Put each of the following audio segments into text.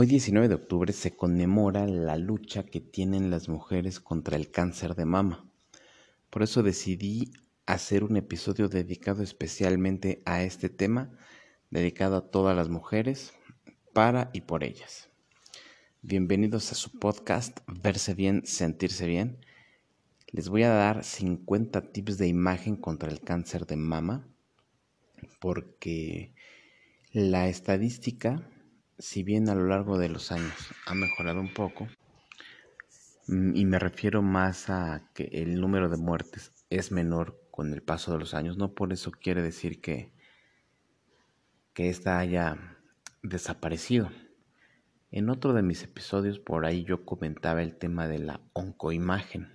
Hoy 19 de octubre se conmemora la lucha que tienen las mujeres contra el cáncer de mama. Por eso decidí hacer un episodio dedicado especialmente a este tema, dedicado a todas las mujeres, para y por ellas. Bienvenidos a su podcast Verse bien, sentirse bien. Les voy a dar 50 tips de imagen contra el cáncer de mama, porque la estadística si bien a lo largo de los años ha mejorado un poco, mm, y me refiero más a que el número de muertes es menor con el paso de los años, no por eso quiere decir que, que esta haya desaparecido. En otro de mis episodios por ahí yo comentaba el tema de la oncoimagen.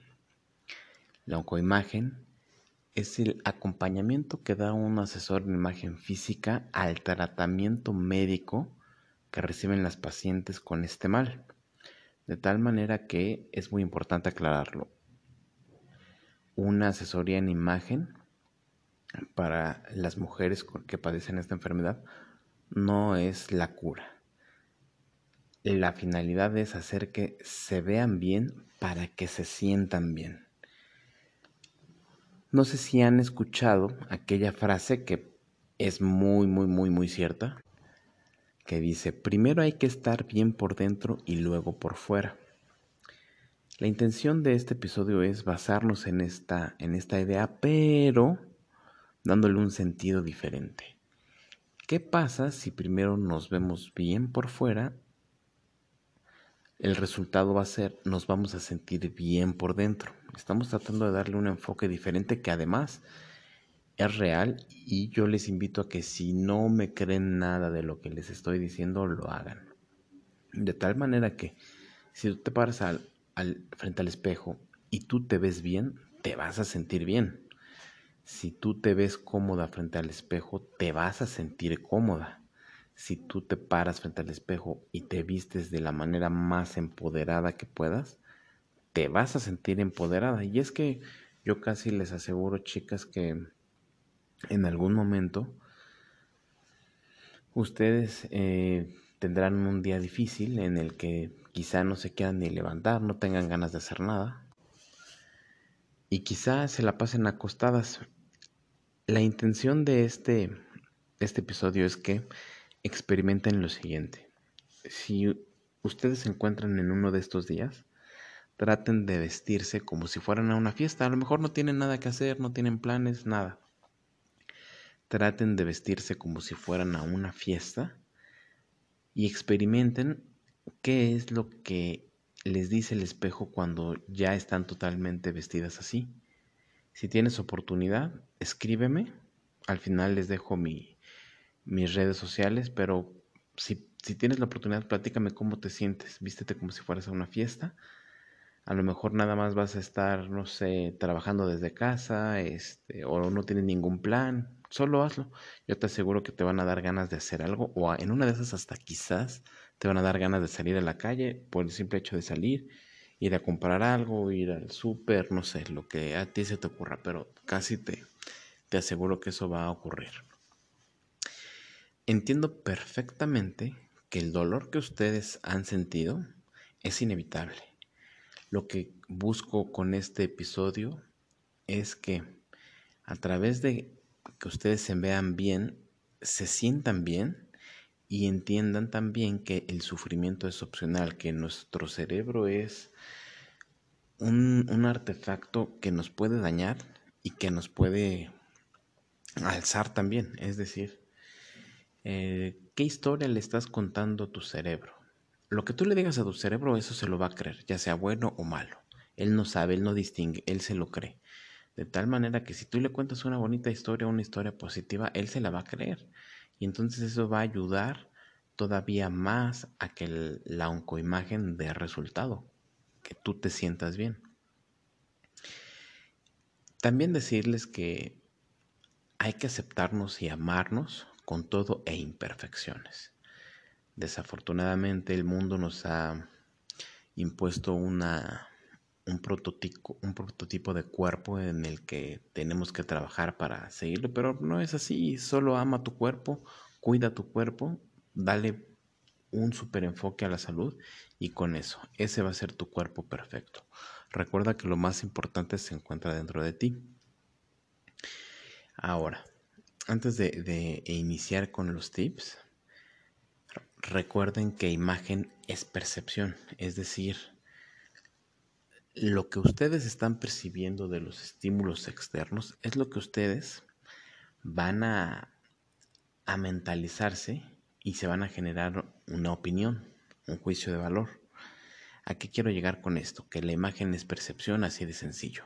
La oncoimagen es el acompañamiento que da un asesor en imagen física al tratamiento médico que reciben las pacientes con este mal. De tal manera que es muy importante aclararlo. Una asesoría en imagen para las mujeres que padecen esta enfermedad no es la cura. La finalidad es hacer que se vean bien para que se sientan bien. No sé si han escuchado aquella frase que es muy, muy, muy, muy cierta, que dice, primero hay que estar bien por dentro y luego por fuera. La intención de este episodio es basarnos en esta, en esta idea, pero dándole un sentido diferente. ¿Qué pasa si primero nos vemos bien por fuera? El resultado va a ser, nos vamos a sentir bien por dentro. Estamos tratando de darle un enfoque diferente que además es real y yo les invito a que si no me creen nada de lo que les estoy diciendo, lo hagan. De tal manera que si tú te paras al, frente al espejo y tú te ves bien, te vas a sentir bien. Si tú te ves cómoda frente al espejo, te vas a sentir cómoda. Si tú te paras frente al espejo y te vistes de la manera más empoderada que puedas, te vas a sentir empoderada. Y es que yo casi les aseguro, chicas, que en algún momento ustedes eh, tendrán un día difícil en el que quizá no se quieran ni levantar, no tengan ganas de hacer nada y quizá se la pasen acostadas. La intención de este, este episodio es que experimenten lo siguiente. Si ustedes se encuentran en uno de estos días, traten de vestirse como si fueran a una fiesta. A lo mejor no tienen nada que hacer, no tienen planes, nada traten de vestirse como si fueran a una fiesta y experimenten qué es lo que les dice el espejo cuando ya están totalmente vestidas así. Si tienes oportunidad, escríbeme. Al final les dejo mi, mis redes sociales, pero si, si tienes la oportunidad, platícame cómo te sientes. Vístete como si fueras a una fiesta. A lo mejor nada más vas a estar, no sé, trabajando desde casa, este, o no tienes ningún plan. Solo hazlo. Yo te aseguro que te van a dar ganas de hacer algo o en una de esas hasta quizás te van a dar ganas de salir a la calle por el simple hecho de salir, ir a comprar algo, ir al súper, no sé, lo que a ti se te ocurra, pero casi te, te aseguro que eso va a ocurrir. Entiendo perfectamente que el dolor que ustedes han sentido es inevitable. Lo que busco con este episodio es que a través de que ustedes se vean bien, se sientan bien y entiendan también que el sufrimiento es opcional, que nuestro cerebro es un, artefacto que nos puede dañar y que nos puede alzar también. Es decir, eh, ¿qué historia le estás contando a tu cerebro? Lo que tú le digas a tu cerebro, eso se lo va a creer, ya sea bueno o malo. Él no sabe, él no distingue, él se lo cree. De tal manera que si tú le cuentas una bonita historia, una historia positiva, él se la va a creer. Y entonces eso va a ayudar todavía más a que la oncoimagen dé resultado, que tú te sientas bien. También decirles que hay que aceptarnos y amarnos con todo e imperfecciones. Desafortunadamente el mundo nos ha impuesto una un prototipo, un prototipo de cuerpo en el que tenemos que trabajar para seguirlo, pero no es así, solo ama tu cuerpo, cuida tu cuerpo, dale un super enfoque a la salud y con eso, ese va a ser tu cuerpo perfecto. Recuerda que lo más importante se encuentra dentro de ti. Ahora, antes de, de iniciar con los tips, recuerden que imagen es percepción, es decir, lo que ustedes están percibiendo de los estímulos externos es lo que ustedes van a, a mentalizarse y se van a generar una opinión, un juicio de valor. ¿A qué quiero llegar con esto? Que la imagen es percepción, así de sencillo.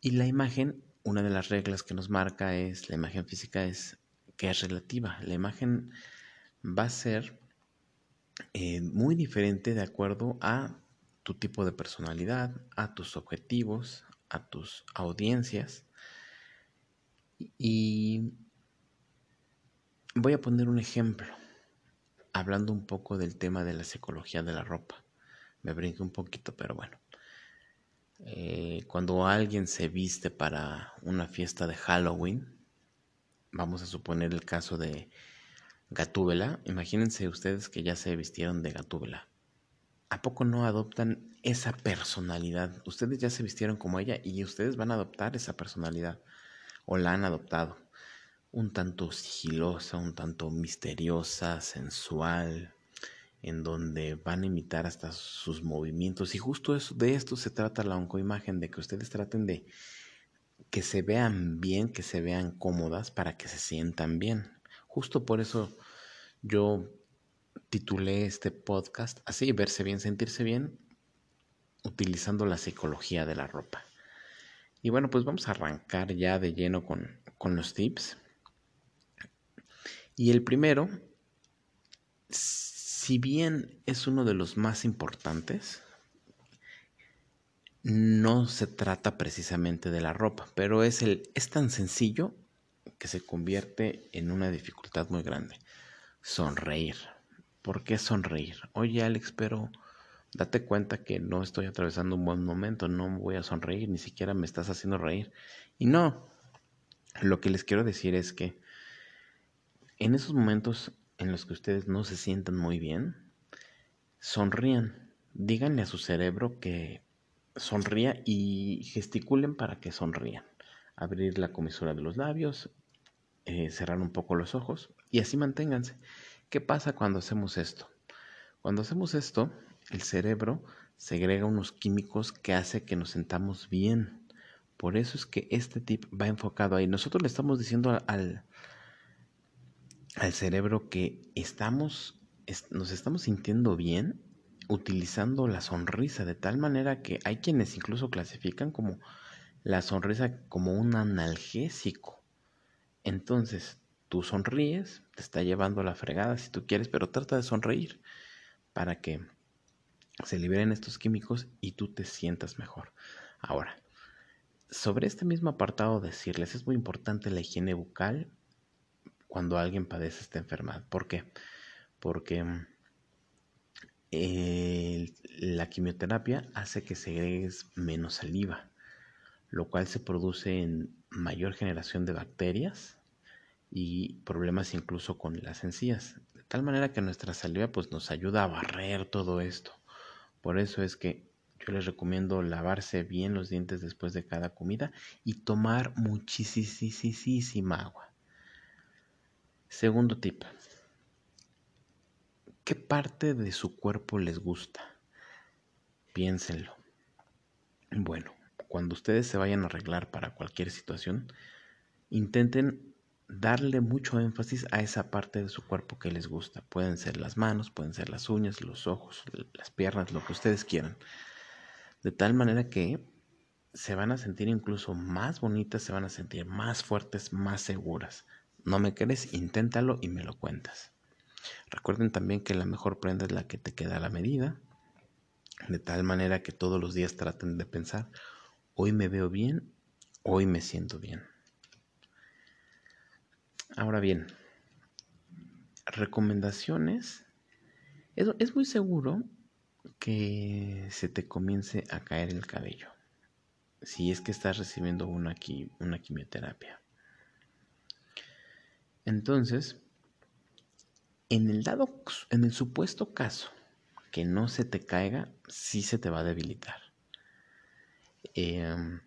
Y la imagen, una de las reglas que nos marca es, la imagen física es que es relativa. La imagen va a ser eh, muy diferente de acuerdo a tu tipo de personalidad, a tus objetivos, a tus audiencias. Y voy a poner un ejemplo, hablando un poco del tema de la psicología de la ropa. Me brinqué un poquito, pero bueno. Eh, cuando alguien se viste para una fiesta de Halloween, vamos a suponer el caso de Gatúbela, imagínense ustedes que ya se vistieron de Gatúbela. ¿A poco no adoptan esa personalidad? Ustedes ya se vistieron como ella y ustedes van a adoptar esa personalidad o la han adoptado. Un tanto sigilosa, un tanto misteriosa, sensual, en donde van a imitar hasta sus movimientos. Y justo eso, de esto se trata la oncoimagen, de que ustedes traten de que se vean bien, que se vean cómodas para que se sientan bien. Justo por eso yo titulé este podcast así, verse bien, sentirse bien, utilizando la psicología de la ropa. Y bueno, pues vamos a arrancar ya de lleno con, con los tips. Y el primero, si bien es uno de los más importantes, no se trata precisamente de la ropa, pero es, el, es tan sencillo que se convierte en una dificultad muy grande. Sonreír. ¿Por qué sonreír? Oye Alex, pero date cuenta que no estoy atravesando un buen momento, no voy a sonreír, ni siquiera me estás haciendo reír. Y no, lo que les quiero decir es que en esos momentos en los que ustedes no se sientan muy bien, sonrían. Díganle a su cerebro que sonría y gesticulen para que sonrían. Abrir la comisura de los labios, eh, cerrar un poco los ojos y así manténganse. ¿Qué pasa cuando hacemos esto? Cuando hacemos esto, el cerebro segrega unos químicos que hace que nos sentamos bien. Por eso es que este tip va enfocado ahí. Nosotros le estamos diciendo al, al cerebro que estamos, nos estamos sintiendo bien utilizando la sonrisa de tal manera que hay quienes incluso clasifican como la sonrisa como un analgésico. Entonces, tú sonríes, te está llevando la fregada si tú quieres, pero trata de sonreír para que se liberen estos químicos y tú te sientas mejor. Ahora, sobre este mismo apartado decirles, es muy importante la higiene bucal cuando alguien padece esta enfermedad. ¿Por qué? Porque la quimioterapia hace que segregues menos saliva, lo cual se produce en mayor generación de bacterias y problemas incluso con las encías. De tal manera que nuestra saliva pues nos ayuda a barrer todo esto. Por eso es que yo les recomiendo lavarse bien los dientes después de cada comida y tomar muchísima agua. Segundo tip. ¿Qué parte de su cuerpo les gusta? Piénsenlo. Bueno, cuando ustedes se vayan a arreglar para cualquier situación, intenten darle mucho énfasis a esa parte de su cuerpo que les gusta. Pueden ser las manos, pueden ser las uñas, los ojos, las piernas, lo que ustedes quieran. De tal manera que se van a sentir incluso más bonitas, se van a sentir más fuertes, más seguras. No me crees, inténtalo y me lo cuentas. Recuerden también que la mejor prenda es la que te queda a la medida. De tal manera que todos los días traten de pensar, hoy me veo bien, hoy me siento bien. Ahora bien, recomendaciones. Es, muy seguro que se te comience a caer el cabello. Si es que estás recibiendo una, una quimioterapia. Entonces, En el dado, en el supuesto caso que no se te caiga, sí se te va a debilitar. Em,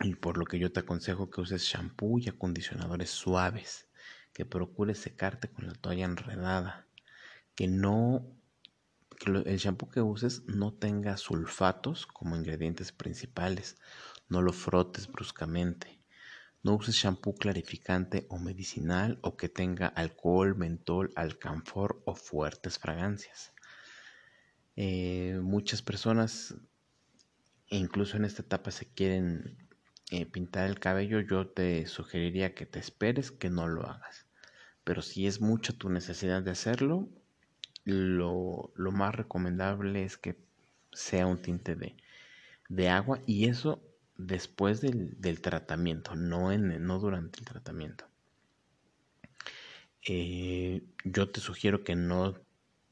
y por lo que yo te aconsejo que uses shampoo y acondicionadores suaves, que procures secarte con la toalla enredada, que no que el shampoo que uses no tenga sulfatos como ingredientes principales, no lo frotes bruscamente. No uses shampoo clarificante o medicinal o que tenga alcohol, mentol, alcanfor o fuertes fragancias. Eh, muchas personas, incluso en esta etapa, se quieren eh, pintar el cabello. Yo te sugeriría que te esperes, que no lo hagas. Pero si es mucha tu necesidad de hacerlo, lo, más recomendable es que sea un tinte de, de agua y eso después del, tratamiento, no, en, no durante el tratamiento. Eh, yo te sugiero que no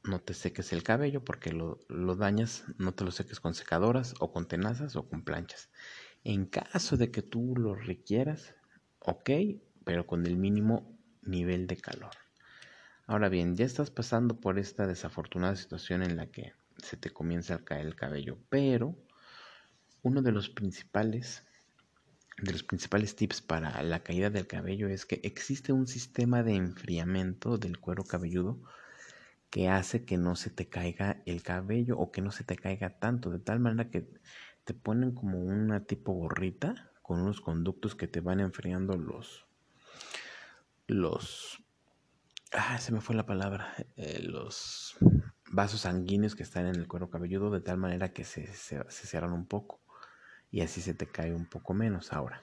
no te seques el cabello porque lo, dañas, no te lo seques con secadoras o con tenazas o con planchas. En caso de que tú lo requieras, ok, pero con el mínimo nivel de calor. Ahora bien, ya estás pasando por esta desafortunada situación en la que se te comienza a caer el cabello, pero uno de los principales de los principales tips para la caída del cabello es que existe un sistema de enfriamiento del cuero cabelludo que hace que no se te caiga el cabello o que no se te caiga tanto, de tal manera que te ponen como una tipo gorrita con unos conductos que te van enfriando los los ah, se me fue la palabra, eh, los vasos sanguíneos que están en el cuero cabelludo de tal manera que se, se, se cierran un poco y así se te cae un poco menos ahora.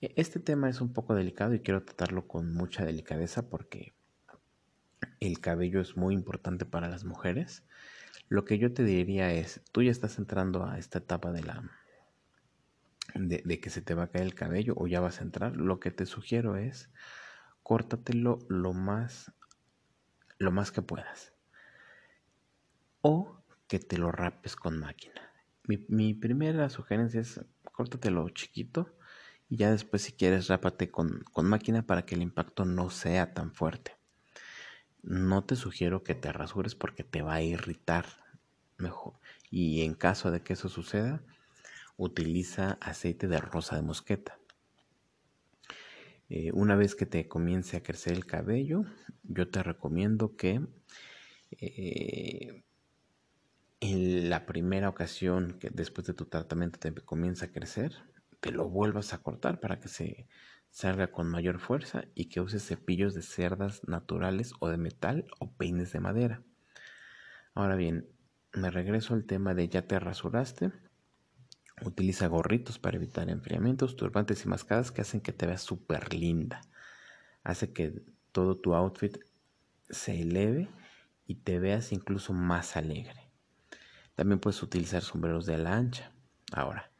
E, este tema es un poco delicado y quiero tratarlo con mucha delicadeza porque el cabello es muy importante para las mujeres. Lo que yo te diría es, tú ya estás entrando a esta etapa de la de, que se te va a caer el cabello o ya vas a entrar. Lo que te sugiero es córtatelo lo más lo más que puedas. O que te lo rapes con máquina. Mi, mi primera sugerencia es córtatelo chiquito y ya después si quieres rápate con, con máquina para que el impacto no sea tan fuerte. No te sugiero que te rasures porque te va a irritar mejor. Y en caso de que eso suceda, utiliza aceite de rosa de mosqueta. Eh, una vez que te comience a crecer el cabello, yo te recomiendo que eh, en la primera ocasión que después de tu tratamiento te comienza a crecer, te lo vuelvas a cortar para que se salga con mayor fuerza y que uses cepillos de cerdas naturales o de metal o peines de madera. Ahora bien, me regreso al tema de ya te rasuraste. Utiliza gorritos para evitar enfriamientos, turbantes y mascadas que hacen que te veas súper linda. Hace que todo tu outfit se eleve y te veas incluso más alegre. También puedes utilizar sombreros de ala ancha. Ahora,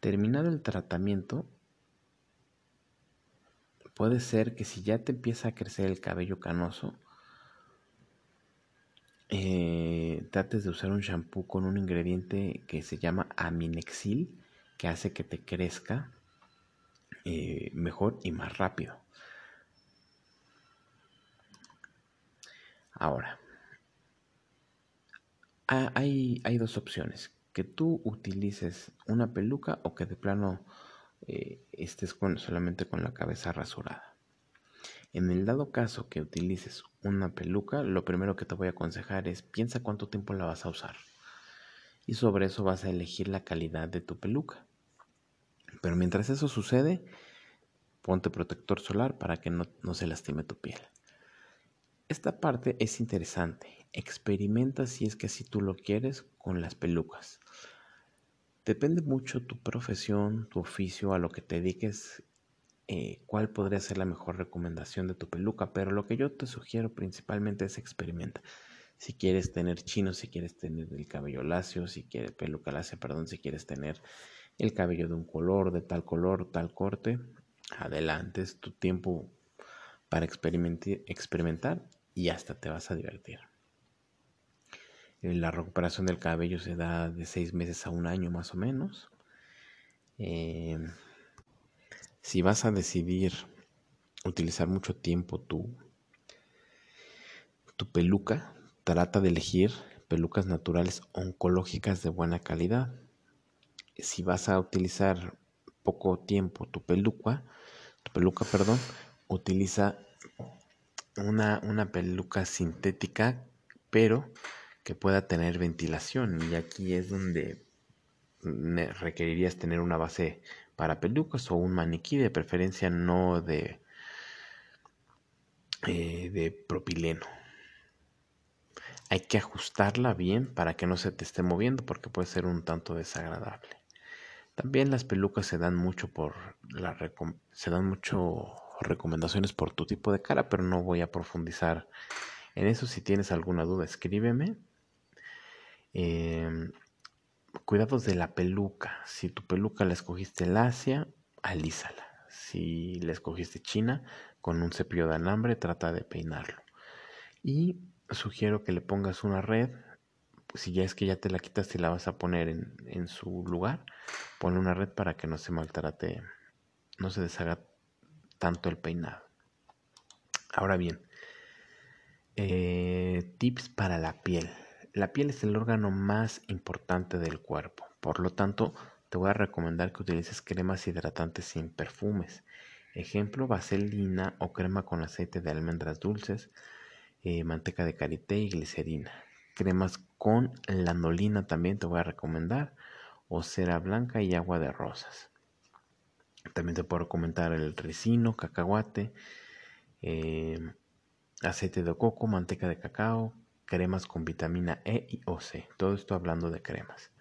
terminado el tratamiento, Puede ser que si ya te empieza a crecer el cabello canoso, eh, trates de usar un shampoo con un ingrediente que se llama aminexil, que hace que te crezca eh, mejor y más rápido. Ahora, hay, hay dos opciones. Que tú utilices una peluca o que de plano eh, estés con, solamente con la cabeza rasurada. En el dado caso que utilices una peluca, lo primero que te voy a aconsejar es piensa cuánto tiempo la vas a usar. Y sobre eso vas a elegir la calidad de tu peluca. Pero mientras eso sucede, ponte protector solar para que no, no se lastime tu piel. Esta parte es interesante. Experimenta si es que así tú lo quieres con las pelucas. Depende mucho tu profesión, tu oficio, a lo que te dediques, eh, cuál podría ser la mejor recomendación de tu peluca, pero lo que yo te sugiero principalmente es experimenta. Si quieres tener chino, si quieres tener el cabello lacio, si quieres peluca lacia, perdón, si quieres tener el cabello de un color, de tal color, tal corte, adelante, es tu tiempo para experimentar y hasta te vas a divertir. Eh, la recuperación del cabello se da de seis meses a un año más o menos. Em, si vas a decidir utilizar mucho tiempo tu, tu peluca, trata de elegir pelucas naturales oncológicas de buena calidad. Si vas a utilizar poco tiempo tu peluca, tu peluca, perdón, utiliza una, una peluca sintética, pero que pueda tener ventilación. Y aquí es donde requerirías tener una base para pelucas o un maniquí, de preferencia no de, eh, de propileno. Hay que ajustarla bien para que no se te esté moviendo porque puede ser un tanto desagradable. También las pelucas se dan mucho por la se dan mucho recomendaciones por tu tipo de cara, pero no voy a profundizar en eso. Si tienes alguna duda, escríbeme. Em, cuidados de la peluca. Si tu peluca la escogiste lacia, alízala. Si la escogiste china, con un cepillo de alambre, trata de peinarlo. Y sugiero que le pongas una red. Si ya es que ya te la quitaste y la vas a poner en, en su lugar, pon una red para que no se maltrate, no se deshaga tanto el peinado. Ahora bien, eh, tips para la piel. La piel es el órgano más importante del cuerpo, por lo tanto te voy a recomendar que utilices cremas hidratantes sin perfumes. Ejemplo, vaselina o crema con aceite de almendras dulces, eh, manteca de karité y glicerina. Cremas con lanolina también te voy a recomendar, o cera blanca y agua de rosas. También te puedo recomendar el ricino, cacahuate, eh, aceite de coco, manteca de cacao, cremas con vitamina E y O, C. Todo esto hablando de cremas.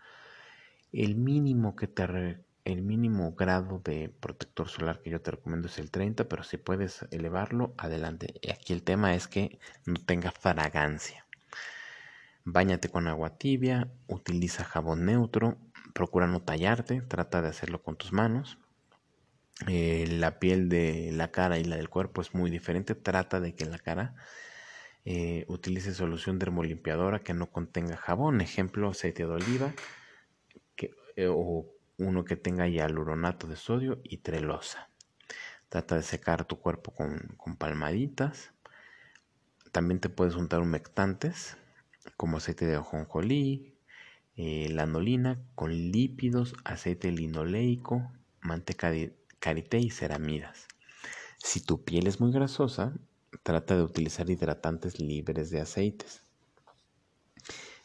El mínimo que te el mínimo grado de protector solar que yo te recomiendo es el 30, pero si puedes elevarlo, adelante. Y aquí el tema es que no tenga fragancia. Báñate con agua tibia, utiliza jabón neutro, procura no tallarte, trata de hacerlo con tus manos. Eh, la piel de la cara y la del cuerpo es muy diferente. Trata de que la cara eh, utilice solución dermolimpiadora que no contenga jabón. Ejemplo, aceite de oliva eh, o uno que tenga hialuronato de sodio y trelosa. Trata de secar tu cuerpo con, palmaditas. También te puedes untar humectantes como aceite de ajonjolí, lanolina con lípidos, aceite linoleico, manteca de karité y ceramidas. Si tu piel es muy grasosa, trata de utilizar hidratantes libres de aceites.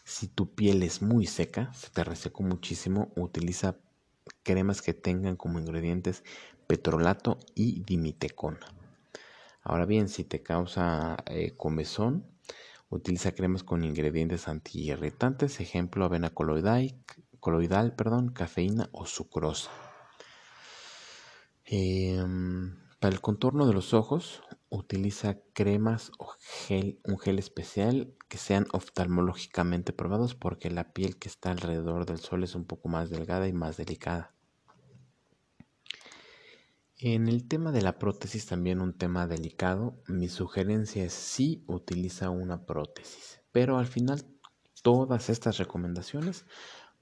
Si tu piel es muy seca, se te reseco muchísimo, utiliza cremas que tengan como ingredientes petrolato y dimitecona. Ahora bien, si te causa eh, comezón, utiliza cremas con ingredientes antiirritantes, ejemplo avena coloidal, coloidal perdón, cafeína o sucrosa. Em, para el contorno de los ojos utiliza cremas o gel, un gel especial que sean oftalmológicamente probados porque la piel que está alrededor del sol es un poco más delgada y más delicada. En el tema de la prótesis, también un tema delicado, mi sugerencia es sí utiliza una prótesis, pero al final todas estas recomendaciones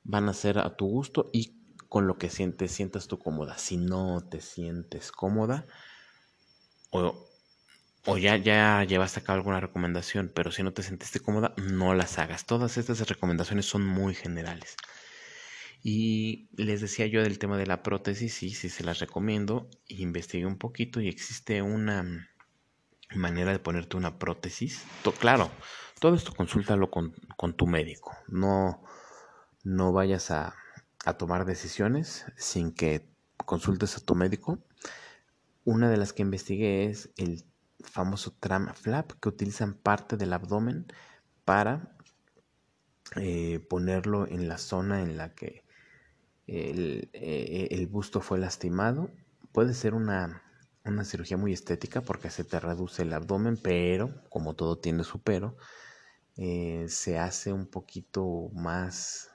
van a ser a tu gusto y con lo que sientes, sientas tú cómoda. Si no te sientes cómoda, o, o ya, ya llevaste a cabo alguna recomendación, pero si no te sentiste cómoda, no las hagas. Todas estas recomendaciones son muy generales. Y les decía yo del tema de la prótesis, sí, sí se las recomiendo. Investigué un poquito y existe una manera de ponerte una prótesis. claro, todo esto consúltalo con, con tu médico. No, no vayas a, a tomar decisiones sin que consultes a tu médico. Una de las que investigué es el famoso tram flap que utilizan parte del abdomen para eh, ponerlo en la zona en la que el, eh, el, busto fue lastimado. Puede ser una, una cirugía muy estética porque se te reduce el abdomen, pero como todo tiene su pero, eh, se hace un poquito más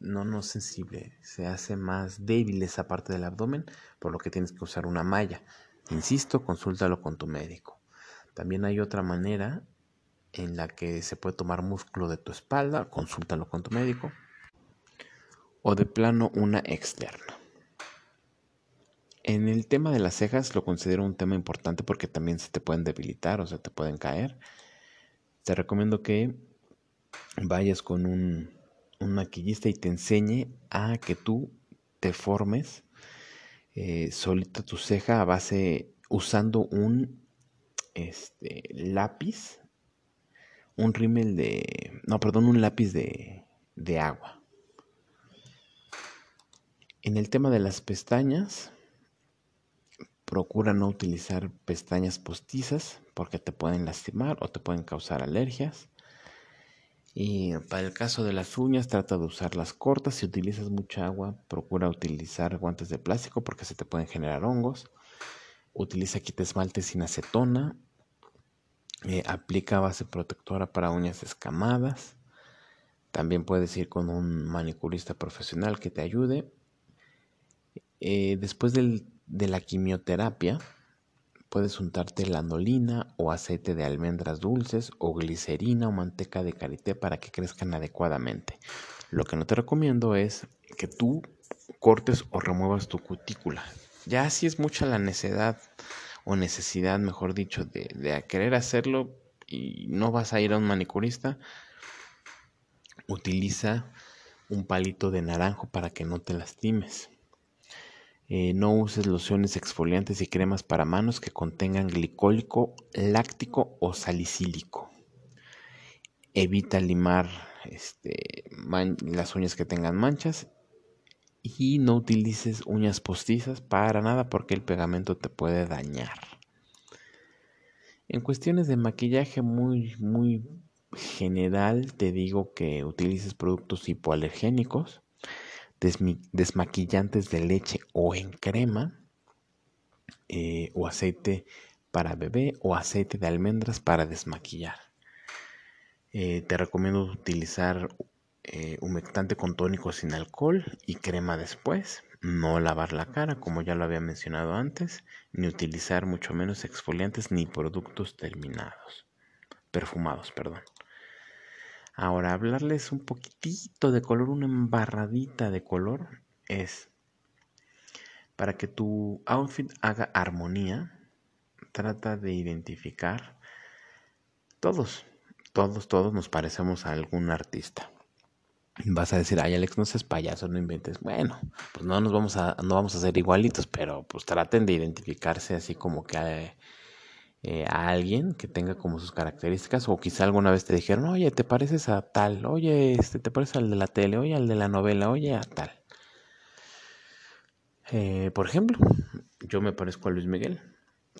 no, no sensible, se hace más débil esa parte del abdomen, por lo que tienes que usar una malla. Insisto, consúltalo con tu médico. También hay otra manera en la que se puede tomar músculo de tu espalda, consúltalo con tu médico. O de plano una externa. En el tema de las cejas lo considero un tema importante porque también se te pueden debilitar o se te pueden caer. te recomiendo que vayas con un, un maquillista y te enseñe a que tú te formes eh, solita tu ceja a base usando un este, lápiz, un rímel de, no, perdón, un lápiz de, de agua. En el tema de las pestañas, procura no utilizar pestañas postizas porque te pueden lastimar o te pueden causar alergias. Y para el caso de las uñas, trata de usarlas cortas. Si utilizas mucha agua, procura utilizar guantes de plástico porque se te pueden generar hongos. Utiliza kit esmalte sin acetona. Eh, aplica base protectora para uñas escamadas. También puedes ir con un manicurista profesional que te ayude. Eh, después de la quimioterapia, Puedes untarte lanolina o aceite de almendras dulces o glicerina o manteca de karité para que crezcan adecuadamente. Lo que no te recomiendo es que tú cortes o remuevas tu cutícula. Ya si es mucha la necesidad o necesidad, mejor dicho, de, de querer hacerlo y no vas a ir a un manicurista, utiliza un palito de naranjo para que no te lastimes. Eh, no uses lociones exfoliantes y cremas para manos que contengan glicólico, láctico o salicílico. Evita limar este, las uñas que tengan manchas y no utilices uñas postizas para nada porque el pegamento te puede dañar. En cuestiones de maquillaje muy muy general te digo que utilices productos hipoalergénicos desmaquillantes de leche o en crema, eh, o aceite para bebé o aceite de almendras para desmaquillar. Eh, te recomiendo utilizar eh, humectante con tónico sin alcohol y crema después. No lavar la cara, como ya lo había mencionado antes, ni utilizar mucho menos exfoliantes ni productos terminados, perfumados, perdón. Ahora, hablarles un poquitito de color, una embarradita de color, es para que tu outfit haga armonía, trata de identificar todos, todos, todos nos parecemos a algún artista. Vas a decir, ay Alex, no seas payaso, no inventes. Bueno, pues no nos vamos a, no vamos a ser igualitos, pero pues traten de identificarse así como que eh, eh, a alguien que tenga como sus características o quizá alguna vez te dijeron, oye, te pareces a tal, oye, este, te pareces al de la tele, oye, al de la novela, oye, a tal. Eh, por ejemplo, yo me parezco a Luis Miguel.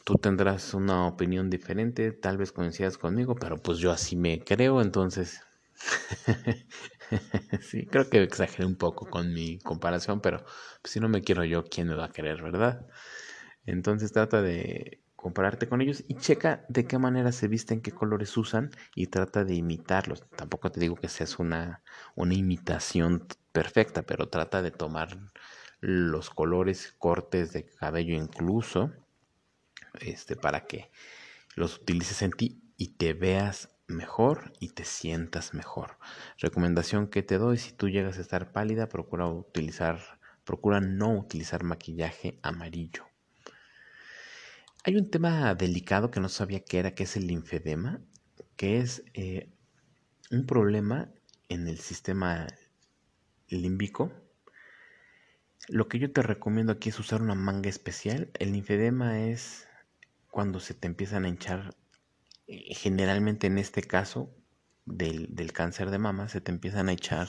Tú tendrás una opinión diferente, tal vez coincidas conmigo, pero pues yo así me creo, entonces... sí, creo que exageré un poco con mi comparación, pero pues, si no me quiero yo, ¿quién me va a querer, verdad? Entonces trata de compararte con ellos y checa de qué manera se visten, qué colores usan y trata de imitarlos. Tampoco te digo que seas una, una imitación perfecta, pero trata de tomar los colores, cortes de cabello incluso, este, para que los utilices en ti y te veas mejor y te sientas mejor. Recomendación que te doy, si tú llegas a estar pálida, procura utilizar, procura no utilizar maquillaje amarillo. Hay un tema delicado que no sabía que era, que es el linfedema, que es eh, un problema en el sistema límbico. Lo que yo te recomiendo aquí es usar una manga especial. El linfedema es cuando se te empiezan a hinchar, eh, generalmente en este caso del, cáncer de mama, se te empiezan a echar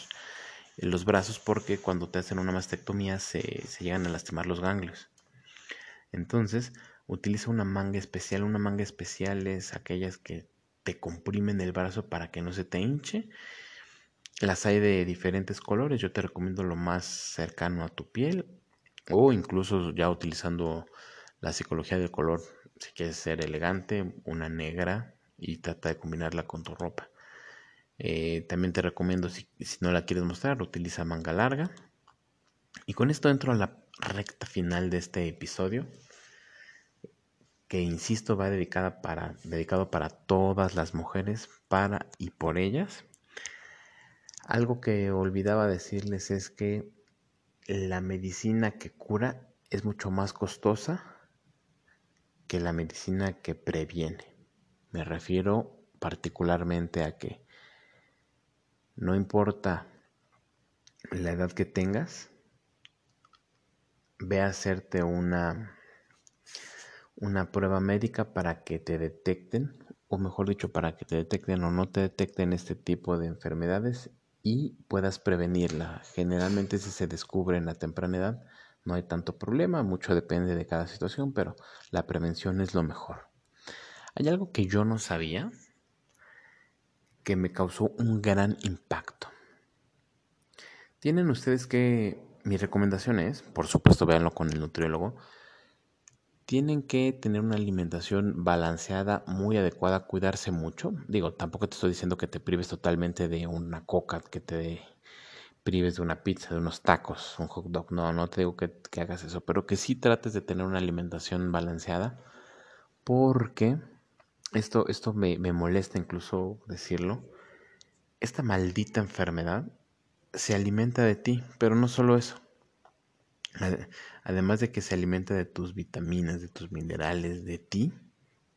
los brazos porque cuando te hacen una mastectomía se, se llegan a lastimar los ganglios. Entonces, utiliza una manga especial. Una manga especial es aquellas que te comprimen el brazo para que no se te hinche. Las hay de diferentes colores. Yo te recomiendo lo más cercano a tu piel o incluso ya utilizando la psicología del color. Si quieres ser elegante, una negra y trata de combinarla con tu ropa. Eh, también te recomiendo, si, si no la quieres mostrar, utiliza manga larga. Y con esto entro a la recta final de este episodio que insisto va dedicada para, dedicado para todas las mujeres, para y por ellas. Algo que olvidaba decirles es que la medicina que cura es mucho más costosa que la medicina que previene. Me refiero particularmente a que no importa la edad que tengas, ve a hacerte una, una prueba médica para que te detecten, o mejor dicho, para que te detecten o no te detecten este tipo de enfermedades y puedas prevenirla. Generalmente si se descubre en la temprana edad no hay tanto problema, mucho depende de cada situación, pero la prevención es lo mejor. Hay algo que yo no sabía que me causó un gran impacto. Tienen ustedes que, mi recomendación es, por supuesto véanlo con el nutriólogo, tienen que tener una alimentación balanceada, muy adecuada, cuidarse mucho. Digo, tampoco te estoy diciendo que te prives totalmente de una coca, que te prives de una pizza, de unos tacos, un hot dog. No, no te digo que, hagas eso, pero que sí trates de tener una alimentación balanceada, porque esto, esto me, me molesta incluso decirlo. Esta maldita enfermedad se alimenta de ti, pero no solo eso además de que se alimenta de tus vitaminas, de tus minerales, de ti,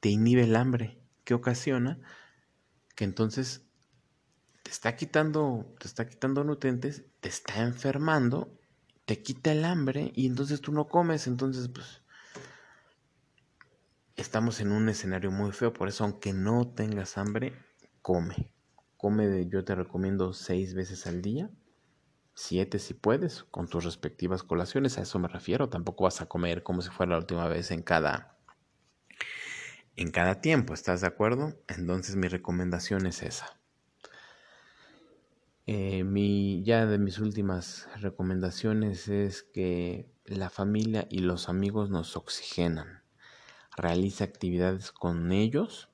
te inhibe el hambre, que ocasiona que entonces te está quitando, te está quitando nutrientes, te está enfermando, te quita el hambre y entonces tú no comes, entonces pues estamos en un escenario muy feo, por eso aunque no tengas hambre, come. Come, de, yo te recomiendo seis veces al día siete si puedes, con tus respectivas colaciones, a eso me refiero, tampoco vas a comer como si fuera la última vez en cada en cada tiempo, ¿estás de acuerdo? Entonces mi recomendación es esa. Eh, mi, ya de mis últimas recomendaciones es que la familia y los amigos nos oxigenan. Realiza actividades con ellos,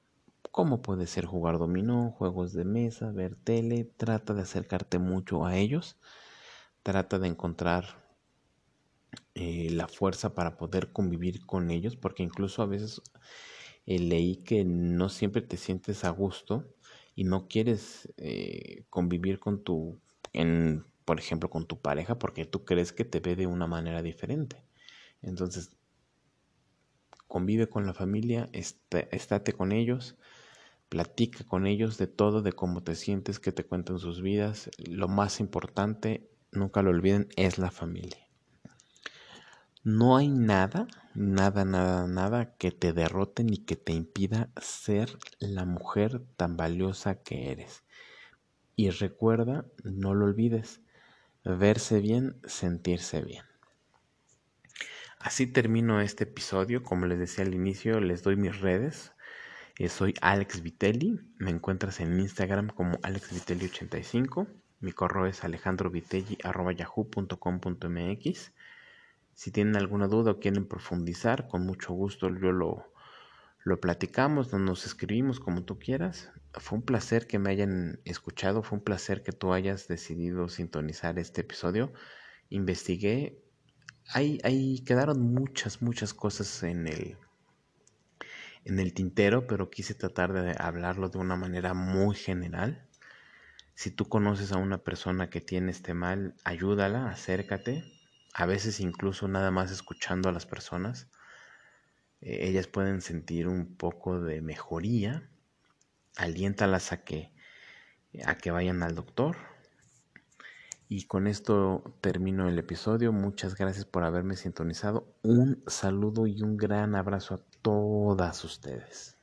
como puede ser jugar dominó, juegos de mesa, ver tele, trata de acercarte mucho a ellos trata de encontrar eh, la fuerza para poder convivir con ellos, porque incluso a veces eh, leí que no siempre te sientes a gusto y no quieres eh, convivir con tu, en, por ejemplo, con tu pareja, porque tú crees que te ve de una manera diferente. Entonces, convive con la familia, estate con ellos, platica con ellos de todo, de cómo te sientes, que te cuentan sus vidas. Lo más importante nunca lo olviden, es la familia. No hay nada, nada, nada, nada que te derrote ni que te impida ser la mujer tan valiosa que eres. Y recuerda, no lo olvides, verse bien, sentirse bien. Así termino este episodio. Como les decía al inicio, les doy mis redes. Eh, soy Alex Vitelli. Me encuentras en Instagram como AlexVitelli85. Mi correo es alejandrovitelli.yahoo.com.mx. Si tienen alguna duda o quieren profundizar, con mucho gusto yo lo, lo platicamos, nos escribimos como tú quieras. Fue un placer que me hayan escuchado, fue un placer que tú hayas decidido sintonizar este episodio. Investigué, ahí, ahí quedaron muchas, muchas cosas en el, en el tintero, pero quise tratar de hablarlo de una manera muy general. Si tú conoces a una persona que tiene este mal, ayúdala, acércate. A veces incluso nada más escuchando a las personas, eh, ellas pueden sentir un poco de mejoría. Aliéntalas a que, a que vayan al doctor. Y con esto termino el episodio. Muchas gracias por haberme sintonizado. Un saludo y un gran abrazo a todas ustedes.